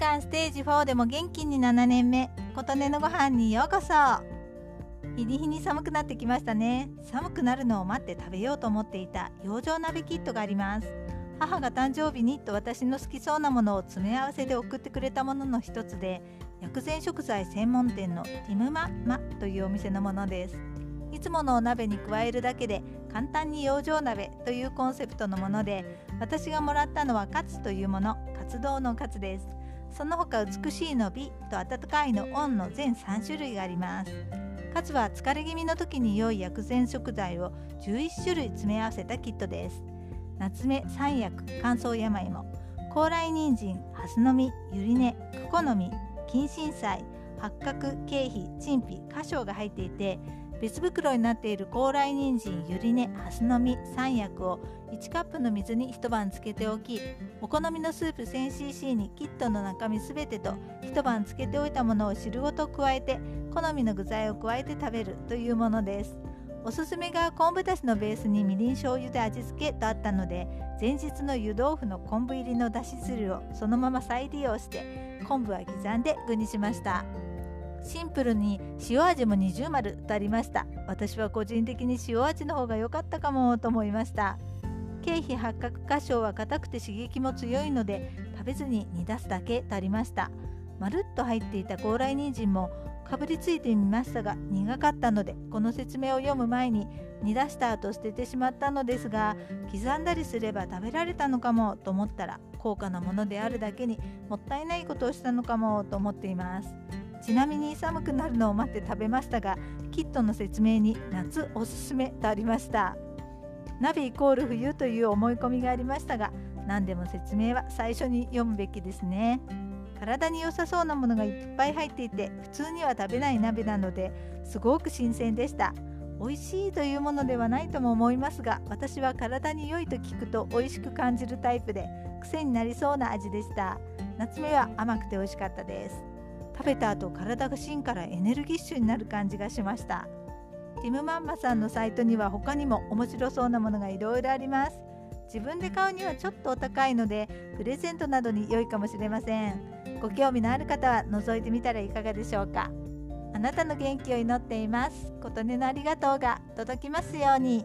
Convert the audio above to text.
間ステージ4でも元気に7年目琴音のご飯にようこそ。日に日に寒くなってきましたね。寒くなるのを待って食べようと思っていた養生鍋キットがあります。母が誕生日にと私の好きそうなものを詰め合わせで送ってくれたものの一つで薬膳食材専門店のティムママというお店のものです。いつものお鍋に加えるだけで簡単に養生鍋というコンセプトのもので私がもらったのはカツというもの活動のカツです。その他美しいの美と温かいのオンの全3種類があります。カツは疲れ気味の時に良い薬膳食材を11種類詰め合わせたキットです。夏目三薬乾燥山芋高麗人参ハスの実ゆり根クコの実金針菜八角経費陳皮花椒が入っていて別袋になっている高麗人参ゆり根ハスの実3薬を1カップの水に一晩つけておきお好みのスープ 1000cc にキットの中身すべてと一晩つけておいたものを汁ごと加えて好みの具材を加えて食べるというものです。おすすめが昆布だしのベースにみりん醤油で味付けとあったので前日の湯豆腐の昆布入りのだし汁をそのまま再利用して昆布は刻んで具にしました。シンプルに塩味も二重丸とありました。私は個人的に塩味の方が良かったかもと思いました。経費八角花椒は硬くて刺激も強いので食べずに煮出すだけとありました。まるっと入っていた高麗人参もかぶりついてみましたが苦かったのでこの説明を読む前に煮出した後捨ててしまったのですが刻んだりすれば食べられたのかもと思ったら高価なものであるだけにもったいないことをしたのかもと思っています。ちなみに寒くなるのを待って食べましたがキットの説明に夏おすすめとありました。鍋イコール冬という思い込みがありましたが何でも説明は最初に読むべきですね。体に良さそうなものがいっぱい入っていて普通には食べない鍋なのですごく新鮮でした。美味しいというものではないとも思いますが私は体に良いと聞くと美味しく感じるタイプで癖になりそうな味でした。夏目は甘くて美味しかったです。食べた後体が芯からエネルギッシュになる感じがしました。ティムマンマさんのサイトには他にも面白そうなものがいろいろあります。自分で買うにはちょっとお高いのでプレゼントなどに良いかもしれません。ご興味のある方は覗いてみたらいかがでしょうか。あなたの元気を祈っています。琴音のありがとうが届きますように。